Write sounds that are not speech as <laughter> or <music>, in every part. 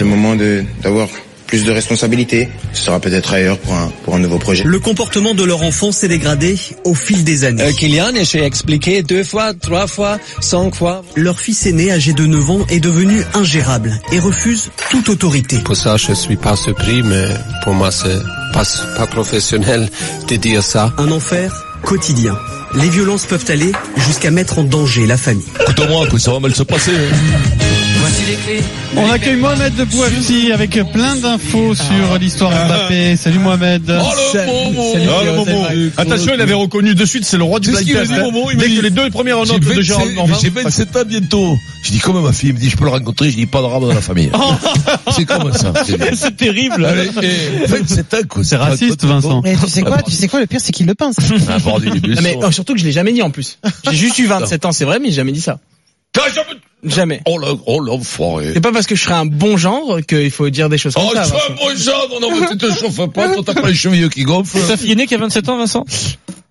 c'est le moment de d'avoir plus de responsabilités. Ce sera peut-être ailleurs pour un, pour un nouveau projet. Le comportement de leur enfant s'est dégradé au fil des années. Euh, Kylian, j'ai expliqué deux fois, trois fois, cinq fois. Leur fils aîné, âgé de 9 ans, est devenu ingérable et refuse toute autorité. Pour ça, je suis pas surpris, mais pour moi, c'est pas, pas professionnel de dire ça. Un enfer quotidien. Les violences peuvent aller jusqu'à mettre en danger la famille. Écoute-moi, ça va mal se passer. Voici les clés. On accueille Mohamed de Bouafsi avec plein d'infos sur l'histoire Mbappé. Salut Mohamed. Oh le Momo Salut, Oh le Momo Attention, il avait reconnu de suite, c'est le roi du C'est blind test. dit, hein. Momo, il m'a Dès dit- que les deux premières notes de 27 Gérald Normand. J'ai 27 ans bientôt. Je dis comment ma fille me dit je peux le rencontrer, je dis pas de rame dans la famille. <laughs> c'est comme ça. C'est C'est terrible. Eh, 27 ans quoi. C'est raciste, Vincent. Mais tu sais quoi, tu sais quoi, le pire c'est qu'il le pense. Ah, mais oh, surtout que je l'ai jamais dit en plus. J'ai juste eu 27 ans, c'est vrai, mais j'ai jamais dit ça. J'avais- Jamais. Oh là, oh l'enfoiré. C'est pas parce que je serais un bon genre qu'il faut dire des choses comme Oh, ça. tu Vincent. vois, bon genre, non, non, mais tu te chauffes pas, toi t'as pas les chevilles qui gonflent. Ta fille aînée qui a 27 ans, Vincent?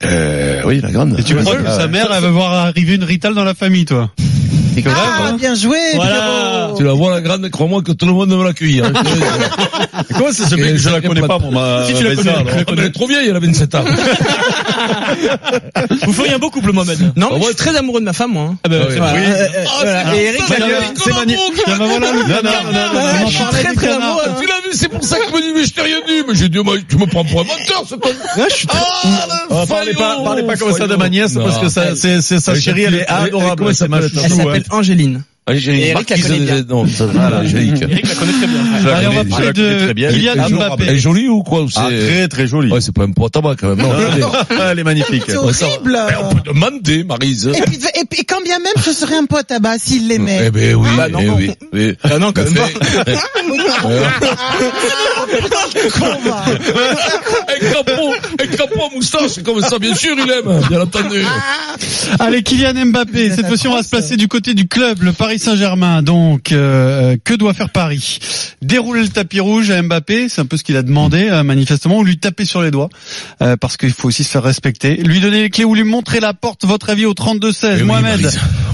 Euh, oui, la grande. Et tu crois que sa mère, elle va voir arriver une Rital dans la famille, toi? Ah, bien joué, Voilà. Tu la vois, la grande, crois-moi que tout le monde veut l'accueillir. <laughs> hein. Comment ça se fait que je la connais pas, pas- moi, ma, Si tu la connais, elle est trop vieille, elle a 27 ans. <laughs> Vous feriez un beau couple, Mohamed. Non, Ah ouais, je suis très amoureux de ma femme, moi. hein. Ah ben, Ah. Et Eric, c'est magnifique. Ah, bah Non, non, non, je suis très, très amoureux, hein. Tu l'as vu, c'est pour ça qu'il me dit, mais je t'ai rien dit. Mais j'ai dit, moi, tu me prends pour un menteur, c'est pas... Je suis très- Oh, parlez pas, parlez pas comme ça de ma nièce, Non. parce que ça, c'est, sa chérie, elle est adorable. comment ça c'est ma s'appelle, Hein. Angéline. Angélique, Et Eric la connaît bien. Non, ça, <laughs> voilà, Angélique. Eric la connaît très bien. Je la Allez, on va connais, je parler la connais de très bien. Kylian Elle est Mbappé. Elle est jolie ou quoi ou c'est- Ah, très, très jolie. Ouais, c'est pas un pot à tabac quand même. Non, attendez. Elle est magnifique. C'est va. horrible. Mais on peut demander, Marise. Et puis, et puis, quand bien même ce serait un pote à bas s'il l'aimait. Eh ben oui, Bah, non, eh non. oui, oui. Ah non, quand même pas. <laughs> Un crapaud, un crapaud à moustache, comme ça, bien sûr, il aime, bien entendu. Allez, Kylian Mbappé. Cette fois-ci, on va se placer du côté du club, le Paris Saint-Germain. Donc, euh, que doit faire Paris? Dérouler le tapis rouge à Mbappé, c'est un peu ce qu'il a demandé euh, manifestement, ou lui taper sur les doigts, euh, parce qu'il faut aussi se faire respecter. Lui donner les clés ou lui montrer la porte. Votre avis au 32-16. Eh oui, Mohamed,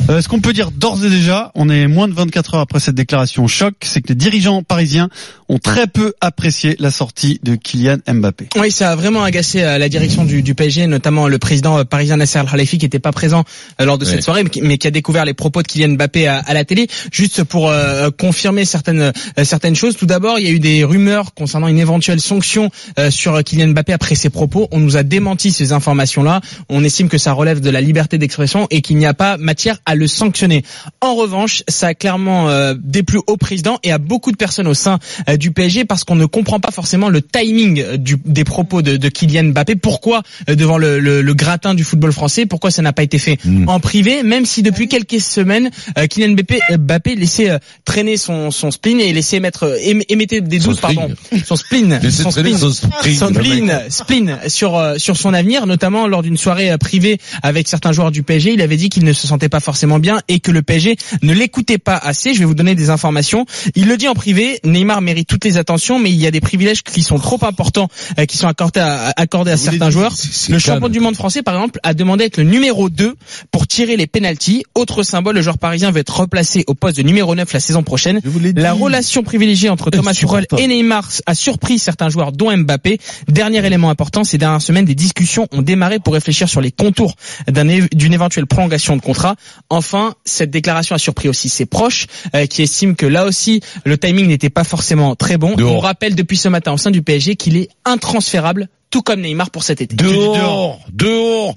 euh, ce qu'on peut dire d'ores et déjà, on est moins de 24 heures après cette déclaration choc, c'est que les dirigeants parisiens ont très peu apprécié la sortie de Kylian Mbappé. Oui, ça a vraiment agacé euh, la direction du, du PSG, notamment le président euh, parisien Nasser Al-Khalifi qui n'était pas présent euh, lors de cette soirée, mais qui, mais qui a découvert les propos de Kylian Mbappé à, à la télé. Juste pour euh, confirmer certaines certaines choses. Tout d'abord, il y a eu des rumeurs concernant une éventuelle sanction euh, sur Kylian Mbappé après ses propos. On nous a démenti ces informations-là. On estime que ça relève de la liberté d'expression et qu'il n'y a pas matière à le sanctionner. En revanche, ça a clairement euh, déplu au président et à beaucoup de personnes au sein euh, du PSG parce qu'on ne comprend pas forcément le timing euh, du, des propos de, de Kylian Mbappé. Pourquoi euh, devant le, le- le gratin du football français Pourquoi ça n'a pas été fait Mm. en privé Même si depuis quelques semaines, euh, Kylian Mbappé, Mbappé laissait traîner son, son spleen et laissait mettre ém- émettait des doutes, pardon, son <laughs> spleen, son spleen, son spleen, son spleen, spleen sur euh, sur son avenir, notamment lors d'une soirée privée avec certains joueurs du PSG. Il avait dit qu'il ne se sentait pas forcément bien et que le PSG ne l'écoutait pas assez. Je vais vous donner des informations. Il le dit en privé. Neymar mérite toutes les attentions, mais il y a des privilèges qui sont trop importants, euh, qui sont accordés à, accordés à Vous certains joueurs. Le champion du monde français, par exemple, a demandé à être le numéro 2 pour tirer les pénalties. Autre symbole, le joueur parisien veut être replacé au poste de numéro 9 la saison prochaine. La relation privilégiée entre Thomas Tuchel et Neymar a surpris certains joueurs, dont Mbappé. Dernier élément important, ces dernières semaines, des discussions ont démarré pour réfléchir sur les contours d'une éventuelle prolongation de contrat. Enfin, cette déclaration a surpris aussi ses proches, euh, qui estiment que là aussi, le timing n'était pas forcément très bon. On rappelle depuis ce matin au sein du PSG qu'il est intransférable, tout comme Neymar pour cet été. Dehors, dehors.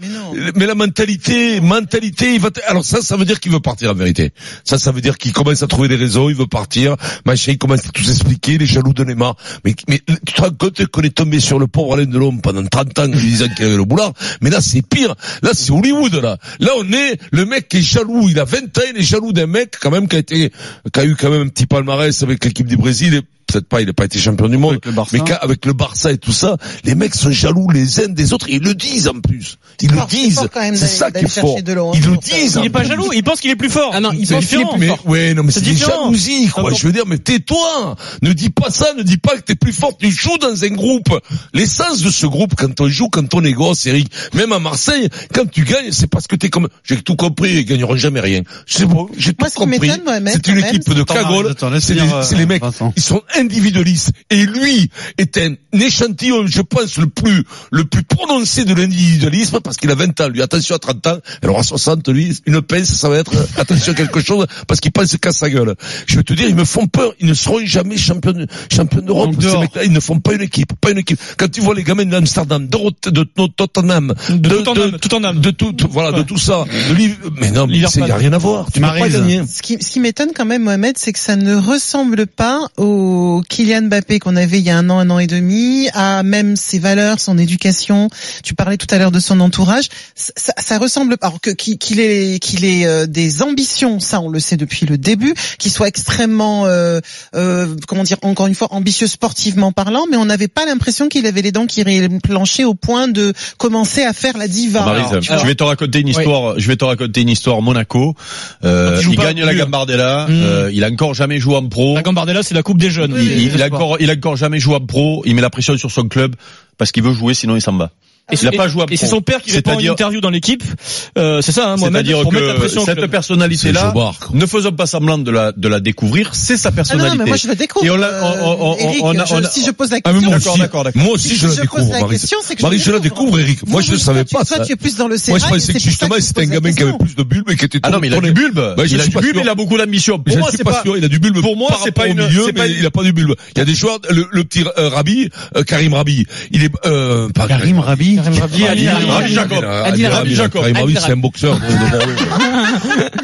Mais la mentalité, mentalité, il va. te- Alors ça, ça veut dire qu'il veut partir en vérité. Ça, ça veut dire qu'il commence à trouver des raisons, il veut partir. Machin, il commence à tout expliquer, les jaloux de Neymar. Mais, mais tu te rends compte qu'on est tombé sur le pauvre Alain Delon pendant 30 ans, en lui disant qu'il avait le boulard. Mais là, c'est pire. Là, c'est Hollywood, là. Là, on est, le mec qui est jaloux. Il a 20 ans, il est jaloux d'un mec, quand même, qui a été, qui a eu quand même un petit palmarès avec l'équipe du Brésil. Et peut-être pas, il n'a pas été champion du monde, Avec le Barça. mais qu'avec avec le Barça et tout ça, les mecs sont jaloux les uns des autres, et ils le disent en plus. Ils le fort, disent. fort quand même C'est ça qui est fort. chercher de l'eau, Ils le disent. Il est pas plus. jaloux, il pense qu'il est plus fort. Ah non, il C'est pense différent. Mais, ouais, non, mais c'est C'est des jalousies, quoi. Je veux dire, mais tais-toi. Ne dis pas ça, ne dis pas que t'es plus fort. Tu joues dans un groupe. L'essence de ce groupe, quand on joue, quand on est gosse, Eric, même à Marseille, quand tu gagnes, c'est parce que t'es comme, j'ai tout compris, ils gagneront jamais rien. C'est bon, j'ai tout compris. C'est une équipe de cagoles. C'est les, euh, mecs, ils sont individualistes. Et lui est un échantillon, je pense, le plus, le plus prononcé de l'individualisme parce qu'il a 20 ans. Lui, attention à 30 ans. Elle aura 60, lui, une pince, ça va être, euh, attention à quelque chose parce qu'il pense qu'à sa gueule. Je veux te dire, ils me font peur. Ils ne seront jamais champions, champions d'Europe. Ces mecs-là, ils ne font pas une équipe, pas une équipe. Quand tu vois les gamins d'Amsterdam, de, de, de Tottenham, De Tottenham, de tout, voilà, de tout ça, mais non, il y a rien à voir. Tu peux pas gagner. Ce qui, ce qui m'étonne quand même, Mohamed, c'est que ça ne ressemble pas au Kylian Mbappé qu'on avait il y a un an, un an et demi, à même ses valeurs, son éducation. Tu parlais tout à l'heure de son entourage. Ça, ça, ça ressemble. Alors que qu'il ait, qu'il ait euh, des ambitions, ça on le sait depuis le début, qu'il soit extrêmement, euh, euh, comment dire, encore une fois, ambitieux sportivement parlant, mais on n'avait pas l'impression qu'il avait les dents qui planchaient au point de commencer à faire la diva. Alors, je vais te raconter une histoire. Je vais te raconter une histoire. Monaco, euh, Donc, il gagne la. Gambardella. Mm. euh, il a encore jamais joué en pro. La Gambardella, c'est la Coupe des jeunes. Il, a encore, il a encore jamais joué en pro. Il met la pression sur son club parce qu'il veut jouer, sinon il s'en va. Et il a c'est- pas joué en Et c'est son père qui répond à une interview dans l'équipe. Euh, c'est ça, hein, Mohamed, C'est-à-dire pour mettre la pression que cette personnalité-là, ne faisons pas semblant de la, de la découvrir, c'est sa Ah non, personnalité. mais moi je le découvre. Et on l'a- on- on- on- Eric, on a- on a- si je pose la Ah, question, moi D'accord, aussi, d'accord, d'accord. moi aussi Si je la je pose découvre, la Marie. Marie, je la découvre. Eric. Moi, je ne savais pas tu- toi, tu es plus dans le Moi, je pensais que justement, c'était un la gamin qui avait plus de bulbes et qui était Ah non, mais il a du bulbe. Bah, je il a suis du pas bulbe, sûr. il a beaucoup d'ambition. Je Pour moi, suis c'est pas sûr, il a du bulbe. Pour moi, c'est pas au une- il a pas du bulbe. Il y a des joueurs, le, petit euh, Rabi, euh, Karim Rabi, il est, euh, Karim Rabi. Karim Rabi, Adil Rabi, Jacob. Adil Rabi, Jacob. Karim Rabi, Adil c'est un boxeur.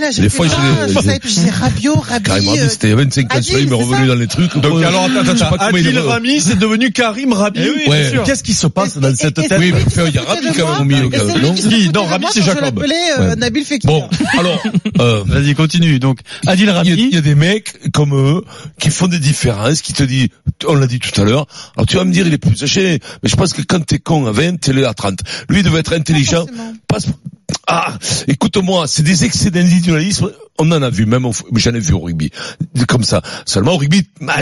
Là, je Des sais fois, pas, je savais plus, je disais Rabiot, Rabi. Karim Rabi, euh, c'était il y a 25 ans, Adil, il m'est revenu dans les trucs. Donc alors attends, je sais attends, pas comment il Adil Rami, c'est devenu Karim Rabi? Eh. Qu'est-ce qui se passe dans et- cette et- tête? Oui, mais il y a Rabi quand même au milieu, non Rabi, c'est Jacob. euh. Nabil Fekir. Bon, alors, euh, Vas-y, continue. Donc, Adil Il y, a, il Rabi. y a des mecs comme eux qui font des différences, qui te disent, on l'a dit tout à l'heure, alors tu vas me dire il est plus âgé, mais je pense que quand t'es con à 20, t'es là à 30. Lui il devait être intelligent. Ah, écoute-moi, c'est des excès d'individualisme, on en a vu, même j'en ai vu au rugby, comme ça. Seulement au rugby, bah,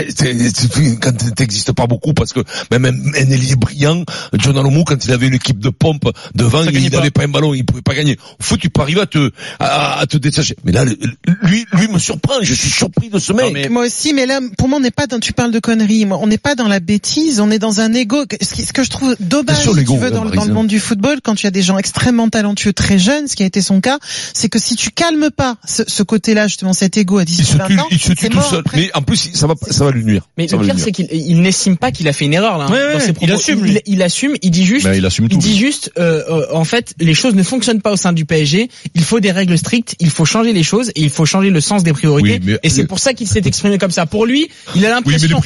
quand t'existes pas beaucoup, parce que même un, ailier brillant, John Alomou, quand il avait une équipe de pompe devant, Ça il pas. n'avait pas un ballon, il pouvait pas gagner. Au foot, tu peux arriver à te, à, à te détacher. Mais là, lui, lui me surprend, je suis surpris de ce mec. mais- Moi aussi, mais là, pour moi, on n'est pas dans, tu parles de conneries, moi, on n'est pas dans la bêtise, on est dans un ego. Ce, qui- ce que je trouve dommage, si tu veux, dans, dans le monde du football, quand tu as des gens extrêmement talentueux, très jeunes, ce qui a été son cas, c'est que si tu calmes pas ce, ce côté-là, justement, cet ego à il se 18 tue, 20 ans, il se tue tout seul. après. Mais en plus, ça va, ça va lui nuire. Mais Ça le pire, c'est qu'il il n'estime pas qu'il a fait une erreur là. hein, Ouais, ouais, dans ses il assume, Il, assume. Il dit juste. Il assume il tout. dit juste. euh, euh, en fait, les choses ne fonctionnent pas au sein du PSG. Il faut des règles strictes. Il faut changer les choses et il faut changer le sens des priorités. Oui, mais- et c'est pour ça qu'il s'est exprimé comme ça. Pour lui, il a Oui, mais les l'impression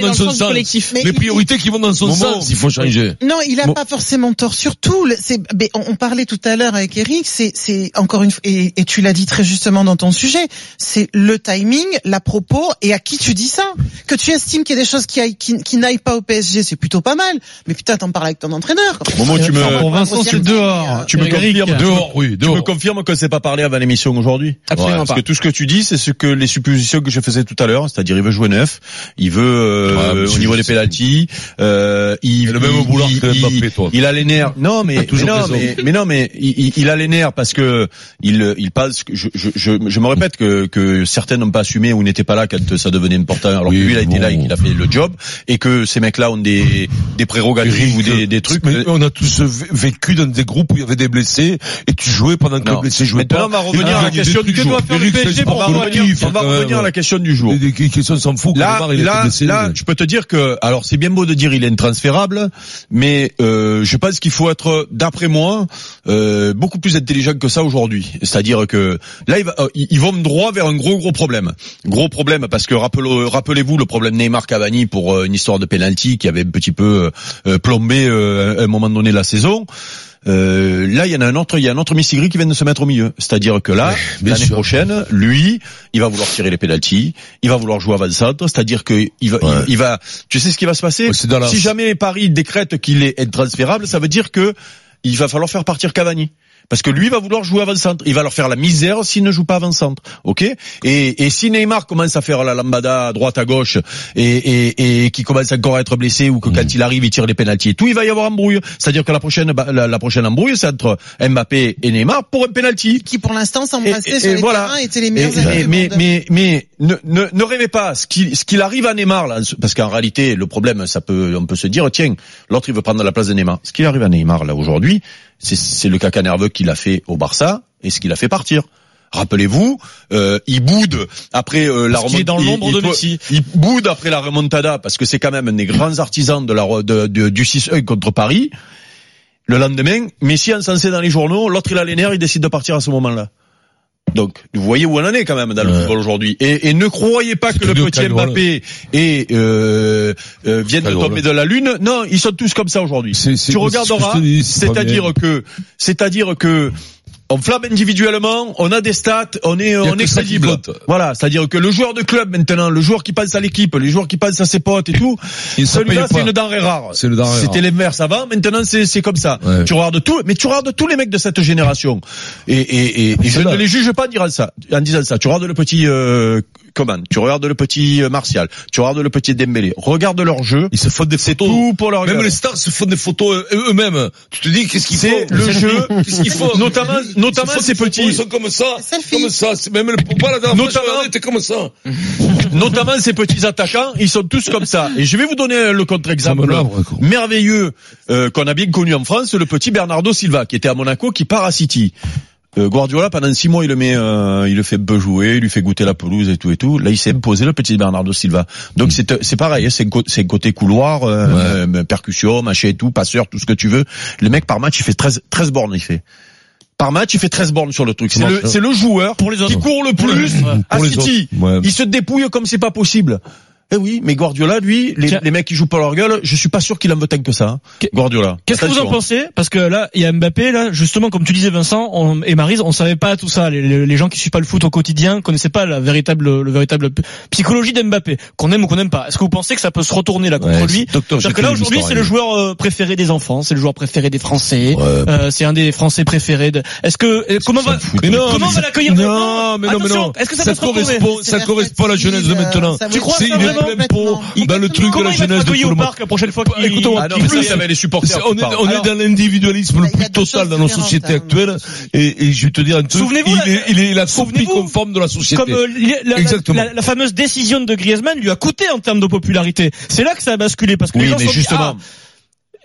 dans dans son sens collectif. Mais Les priorités qui vont dans son sens, il faut changer. Non, il a pas forcément tort. Surtout, le- c'est, mais on, parlait tout à l'heure avec Eric, c'est, c'est encore une fois, et, et tu l'as dit très justement dans ton sujet, c'est le timing, la propos, et à qui tu dis ça. Que tu estimes qu'il y a des choses qui, aillent- qui, qui n'aillent pas au PSG, c'est plutôt pas mal. Mais putain, t'en parles avec ton entraîneur. Momo, tu me, Pour Vincent, c'est dehors. tu me confirmes, Dehors, oui, tu me confirmes que c'est pas parlé avant l'émission aujourd'hui? Absolument Parce pas. que tout ce que tu dis, c'est ce que les suppositions que je faisais tout à l'heure, c'est-à-dire il veut jouer neuf, il veut euh, Ouais, au niveau des pénalties, euh, il, le même il- boulard il- que il- Mbappé, toi. Il a les nerfs. Non, mais, non, mais, mais non, mais il, il- il a les nerfs parce que il, il passe. Je, je, je, je me répète que, que certains n'ont pas assumé ou n'étaient pas là quand ça devenait important, alors Oui, que lui il a été là et qu'il a fait le job, et que ces mecs-là ont des, des prérogatives ou des, des trucs. Mais on a tous vécu dans des groupes où il y avait des blessés et tu jouais pendant que Non. le blessé jouait Maintenant, pas. on va revenir à la question du collectif, on va revenir à la question du jour. Des questions s'en fout. Là, là, là, je peux te dire que, alors c'est bien beau de dire il est intransférable, mais euh, je pense qu'il faut être, d'après moi, euh, beaucoup plus intelligent que ça aujourd'hui. C'est-à-dire que là, il va, euh, ils vont droit vers un gros gros problème. Gros problème parce que rappelez- rappelez-vous le problème Neymar Cavani pour euh, une histoire de penalty qui avait un petit peu euh, euh, plombé à un moment donné la saison. Euh, là, il y en a un autre, il y a un autre Missigri qui vient de se mettre au milieu. C'est-à-dire que là, l'année prochaine, lui, il va vouloir tirer les pénalties, il va vouloir jouer avant-centre, c'est-à-dire que il va, Ouais. il, il va, tu sais ce qui va se passer? La- Si jamais Paris décrète qu'il est intransférable, ça veut dire que il va falloir faire partir Cavani. Parce que lui va vouloir jouer avant-centre. Il va leur faire la misère s'il ne joue pas avant-centre. Ok? Et, et si Neymar commence à faire la lambada à droite à gauche et, et, et qui commence encore à être blessé ou que quand il arrive il tire les pénalties et tout, il va y avoir embrouille. C'est-à-dire que la prochaine la, la prochaine embrouille c'est entre Mbappé et Neymar pour un penalty. Qui pour l'instant s'embrassaient sur les voilà. terrains étaient les meilleurs amis mais, mais, mais, mais ne, ne, ne rêvez pas. Ce qu'il ce qu'il arrive à Neymar, là, parce qu'en réalité, le problème, ça peut, on peut se dire, tiens, l'autre il veut prendre la place de Neymar. Ce qui arrive à Neymar là aujourd'hui, c'est le caca nerveux qu'il a fait au Barça et ce qu'il a fait partir. Rappelez-vous, euh, il boude après euh, la dans il- l'ombre il- de il- Messi. Il boude après la remontada parce que c'est quand même un des grands artisans de la de- du 6-1 contre Paris. Le lendemain, Messi encensé dans les journaux, l'autre il a les nerfs, il décide de partir à ce moment-là. Donc, vous voyez où on en est quand même dans le Ouais. football aujourd'hui. Et, et ne croyez pas que le petit. Mbappé et euh, euh, viennent de tomber de la lune. Non, ils sont tous comme ça aujourd'hui. Tu regarderas, c'est-à-dire que, c'est-à-dire que on flamme individuellement, on a des stats, on est, on est ça crédible. Voilà, c'est-à-dire que le joueur de club maintenant, le joueur qui pense à l'équipe, les joueurs qui pensent à ses potes et tout, celui-là c'est une denrée rare. Le C'était rare. l'inverse avant, maintenant c'est c'est comme ça. Ouais. Tu regardes tout, mais tu regardes tous les mecs de cette génération. Et, et, et, et je ne les juge pas en disant ça. En disant ça, tu regardes le petit euh, Coman, tu regardes le petit euh, Martial, tu regardes le petit Dembélé. Regarde leur jeu. Ils se font des photos. Tout pour leur Même les stars se font des photos euh, eux-mêmes. Tu te dis qu'est-ce qu'ils font C'est le jeu. Qu'est-ce qu'ils font <laughs> Notamment, notamment ces petits. Ils sont comme ça. Comme ça. C'est même le moi la dernière fois, t'es comme ça. <laughs> notamment ces petits attaquants, ils sont tous comme ça. Et je vais vous donner le contre-exemple merveilleux euh, qu'on a bien connu en France, le petit Bernardo Silva, qui était à Monaco, qui part à City. Euh, Guardiola pendant six mois il le met, euh, il le fait jouer, il lui fait goûter la pelouse et tout et tout. Là il s'est imposé le petit Bernardo Silva. Donc c'est euh, c'est pareil, hein, c'est c'est côté couloir, euh, euh, percussion, machin et tout, passeur, tout ce que tu veux. Le mec par match il fait 13 13 bornes il fait. Par match il fait 13 bornes sur le truc. C'est le c'est le joueur Pour les autres. qui court le plus à City. Ouais. Il se dépouille comme c'est pas possible. Eh oui, mais Guardiola, lui, les, mecs qui jouent pas leur gueule, je suis pas sûr qu'il en veut tant que ça. hein. Guardiola. Qu'est-ce que vous en pensez? Parce que là, il y a Mbappé, là, justement, comme tu disais Vincent on, et Marise, on savait pas tout ça. Les, les- les gens qui suivent pas le foot au quotidien connaissaient pas la véritable, le véritable psychologie d'Mbappé, qu'on aime ou qu'on n'aime pas. Est-ce que vous pensez que ça peut se retourner là contre Ouais, lui? C'est-à-dire que là aujourd'hui, c'est le joueur euh, préféré des enfants, c'est le joueur préféré des Français. Ouais. Euh, c'est un des Français préférés. De... Est-ce que euh, comment va Mais non, comment mais va l'accueillir Non, maintenant? mais non, mais Attention, non. Est-ce que ça, ça peut se retourner? correspond, ça correspond à la jeunesse de fatigue, maintenant. Tu crois Pot Il- dans le truc de la jeunesse de tout le monde. la prochaine fois qu'il Écoute-moi, Ah plus ça va les supporters. On est, on est dans l'individualisme le plus total dans nos sociétés actuelles. Et, et je vais te dire un truc, Souvenez-vous, il est, il est la copie conforme de la société. Comme euh, la, la- Exactement. la- la fameuse décision de Griezmann lui a coûté en termes de popularité. C'est là que ça a basculé parce que les Oui, gens mais sont dit, justement. ah,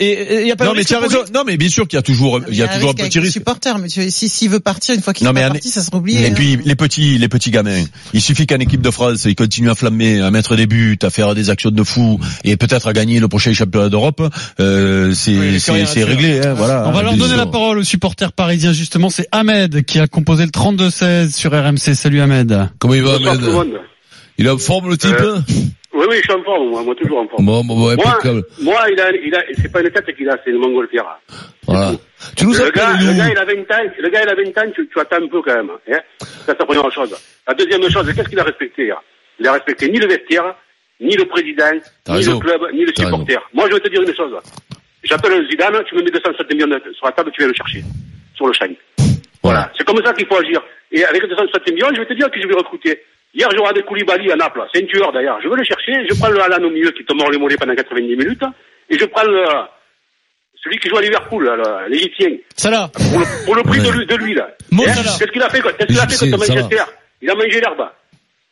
et il y a pas Non de mais raison. Non mais bien sûr qu'il y a toujours, il y a toujours un petit risque. supporter, mais si s'il veut partir une fois qu'il est parti, ça sera oublié. Et hein. puis les petits, les petits gamins. Il suffit qu'en équipe de France, ils continuent à flammer, à mettre des buts, à faire des actions de fou, et peut-être à gagner le prochain championnat d'Europe. Euh, c'est c'est réglé. Hein, voilà. On va leur donner la parole aux supporters parisiens justement. C'est Ahmed qui a composé le 32-16 sur RMC. Salut Ahmed. Comment il va, Ahmed. Il est en forme, le type Euh, Oui, je suis en forme, moi, moi toujours en forme. Bon, bon, bon, moi, impeccable. moi, il a, il a, c'est pas une tête qu'il a, c'est une montgolfière. Voilà. Tu nous Le gars, le gars, il a 20 ans, le gars, il a 20 ans, tu, tu attends un peu quand même, hein. Ça, c'est la première chose. La deuxième chose, qu'est-ce qu'il a respecté, là? Il a respecté ni le vestiaire, ni le président, ni raison. le club, ni le supporter. Moi, je vais te dire une chose. J'appelle Zidane, tu me mets 260 millions sur la table, tu viens le chercher. Sur le champ. Voilà. C'est comme ça qu'il faut agir. Et avec 260 millions, je vais te dire que je vais recruter. Hier, j'aurai des Koulibaly à Naples. C'est un tueur d'ailleurs. Je vais le chercher. Je prends le Alan au milieu qui te mord les mollets pendant 90 minutes. Et je prends le, celui qui joue à Liverpool, l'Égyptien. Salah, Pour le, pour le prix de, lui, de lui, là. Hein? Qu'est-ce qu'il a fait, qu'est-ce qu'il a fait contre. Manchester? Il a mangé l'herbe.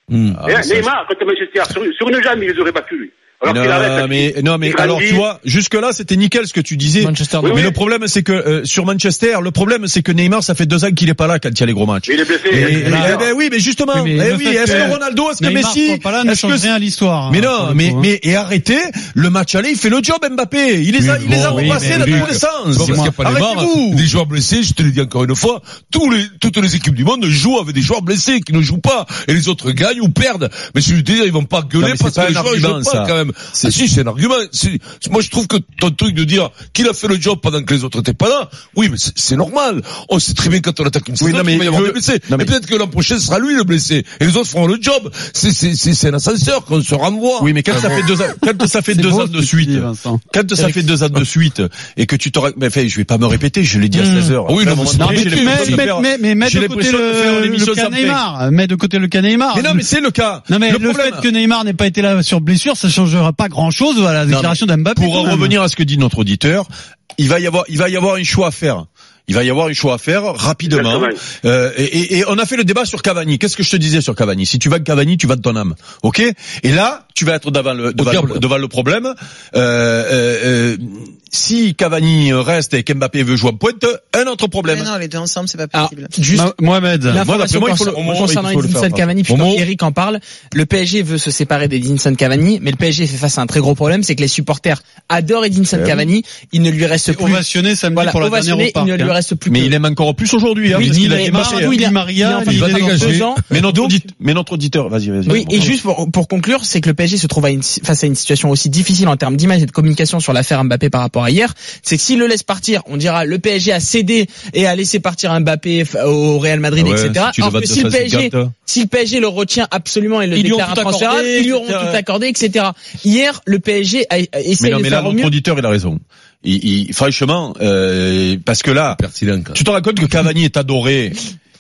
Hmm. Hein, Neymar, contre Manchester, sur, sur une jambe, il les aurait battus, lui. Alors qu'il arrête. Non mais, non mais Il alors tu vois jusque là c'était nickel ce que tu disais. Manchester, Oui, mais oui. le problème c'est que euh, sur Manchester le problème c'est que Neymar ça fait deux ans qu'il est pas là quand il y a les gros matchs. Mais il est blessé. Et, et- eh ben oui mais justement Oui, mais eh le oui est-ce que que Ronaldo est-ce que Neymar Messi pas là ne est-ce change que rien à l'histoire. mais non, le mais, coup, hein. mais, et arrêtez, le match aller, il fait le job Mbappé. Il les a, il les a repassés dans mais tous les sens. Des joueurs blessés, je te l'ai dit encore une fois, tous les, toutes les équipes du monde jouent avec des joueurs blessés qui ne jouent pas. Et les autres gagnent ou perdent. Mais je veux dire, ils vont pas gueuler mais parce que les un joueurs jouent pas ça. quand même. C'est- Ah si, c'est un argument. Moi, je trouve que ton truc de dire qu'il a fait le job pendant que les autres n'étaient pas là, oui, mais c'est- normal. On sait très bien quand on attaque une non, mais qu'il va y avoir je- des blessés. non, mais- Et peut-être que l'an prochain, ce sera lui le blessé. Et les autres feront le job. C'est, c'est, c'est, c'est un ascenseur qu'on se renvoie. Oui, mais quand ça fait deux ans, quand <laughs> ça fait deux ans de suite, quand ça fait deux ans de suite, et que tu t'aurais, mais enfin, je vais pas me répéter, je l'ai dit à 16 heures. Oui, non, mais mais, mais, de côté le, cas. Neymar. Mets de côté le cas Neymar. Mais non, mais c'est le cas. Non mais le, fait que Neymar n'ait pas été là sur blessure, ça changera pas grand chose à la déclaration d'Mbappé. Pour en même. revenir à ce que dit notre auditeur, il va y avoir, il va y avoir un choix à faire. Il va y avoir un choix à faire rapidement. Euh, et, et- et on a fait le débat sur Cavani. Qu'est-ce que je te disais sur Cavani? Si tu vas de Cavani, tu vas de ton âme. Ok? Et là, tu vas être devant le, devant, devant le problème. Euh, euh, euh, si Cavani reste et qu'Mbappé veut jouer en pointe, un autre problème. Mais non, les deux ensemble, c'est pas Alors, possible. juste Ma- Mohamed. L'information moi, il faut le- moment, concernant Edinson Cavani, puisque Eric en parle, le PSG veut se séparer d'Edinson Cavani, mais le PSG fait face à un très gros problème, c'est que les supporters adorent Edinson Eh. Cavani, il ne lui reste plus, Ovationné samedi voilà, pour la dernière au parc. il ne lui hein. reste plus Mais que il aime encore plus aujourd'hui. Hein, Oui, parce qu'il il a hein. il a- Maria, il va dégager. deux ans. Mais notre, auditeur, vas-y, vas-y. Oui, et juste pour, conclure, c'est que le PSG se trouve à face à une situation aussi difficile en termes d'image et de communication sur l'affaire Mbappé par rapport à hier. C'est que s'il le laisse partir, on dira le PSG a cédé et a laissé partir Mbappé f- au Real Madrid, Ah ouais, etc. si Alors que si le 250, PSG, si le PSG le retient absolument et le Ils déclare accordé, ils lui auront tout accordé, etc. Hier, le PSG a, a Mais essayé non, de mais là, faire au notre auditeur, il a raison. Il, il- franchement, euh, parce que là, tu te rends compte que Cavani est adoré,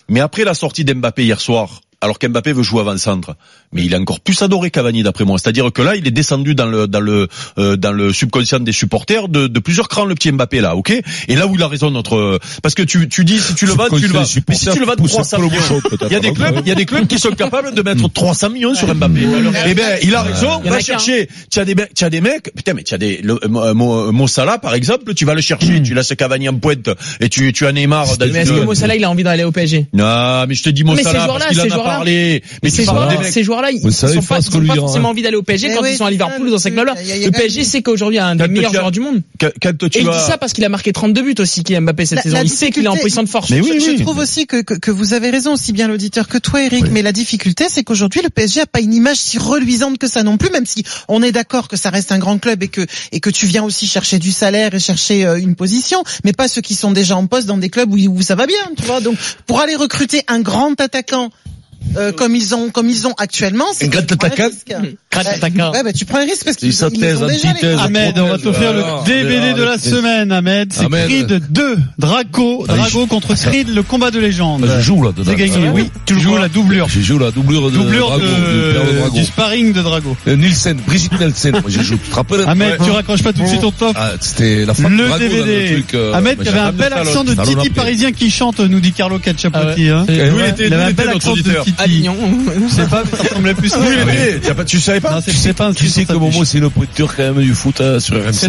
mais après la sortie d'Mbappé hier soir, alors qu'Mbappé veut jouer avant-centre, mais il est encore plus adoré Cavani d'après moi. C'est-à-dire que là, il est descendu dans le dans le euh, dans le subconscient des supporters de, de plusieurs crans le petit Mbappé là, ok? Et là où il a raison notre parce que tu tu dis si tu le vas, tu le vas. Mais si tu le vas de 300 millions, il y a des clubs, il y a des clubs qui sont capables de mettre 300 millions sur Mbappé. Eh ben, il a raison. Il y en a Va chercher. Tu as des mecs, tu as des mecs. Putain, mais tu as des le, Mo, Mo- Mo Salah par exemple. Tu vas le chercher. Tu laisses Cavani en pointe et tu tu as Neymar. Mais est-ce que Mo Salah, il a envie d'aller au PSG non, mais je te dis Mo Salah parce qu'il en a parlé. Mais ces mecs. ces joueurs-là, ils sont pas, forcément envie d'aller au PSG quand ils sont à Liverpool ça, dans ces clubs-là. Le PSG sait qu'aujourd'hui, il y a un des meilleurs joueurs du monde. Et il dit as ça parce qu'il a marqué 32 buts aussi, Kylian Mbappé cette saison. Il sait qu'il est en position de force. Mais oui, je, trouve aussi que, que, que vous avez raison, aussi bien l'auditeur que toi, Eric. Mais la difficulté, c'est qu'aujourd'hui, le PSG a pas une image si reluisante que ça non plus, même si on est d'accord que ça reste un grand club et que et que tu viens aussi chercher du salaire et chercher euh, une position, mais pas ceux qui sont déjà en poste dans des clubs où, où ça va bien, tu vois. Donc, pour aller recruter un grand attaquant. Euh, comme ils ont comme ils ont actuellement, c'est que tu prends un attaquant risque. Grand Ouais, attaquant. Ouais, bah, tu prends un risque parce qu'ils Il ils ont déjà les. Ahmed, on va t'offrir le DVD de la semaine, Ahmed. C'est. Creed 2, Draco, Ah, Drago contre Creed, le combat de légende. Je joue là dedans. C'est gagné, Ah, oui. Tu joues la doublure. Je joue la doublure de Doublure Drago, du sparring de Drago. Euh, Nielsen, Brigitte Nielsen, moi j'ai joué. Tu te rappelles? Ahmed, tu raccroches pas tout de suite ton top. Ah, c'était la de Le DVD. euh, Ahmed, il y avait un bel accent de Titi parisien qui chante, nous dit Carlo Cacciapotti. Il avait un bel accent de Titi. Avignon. Je sais pas, ça ressemblait plus à Oui, mais, tu as pas- tu savais pas Non, c'est c'est pas un Tu sais que Momo c'est le pointeur quand même du foot hein, sur RMC. C'est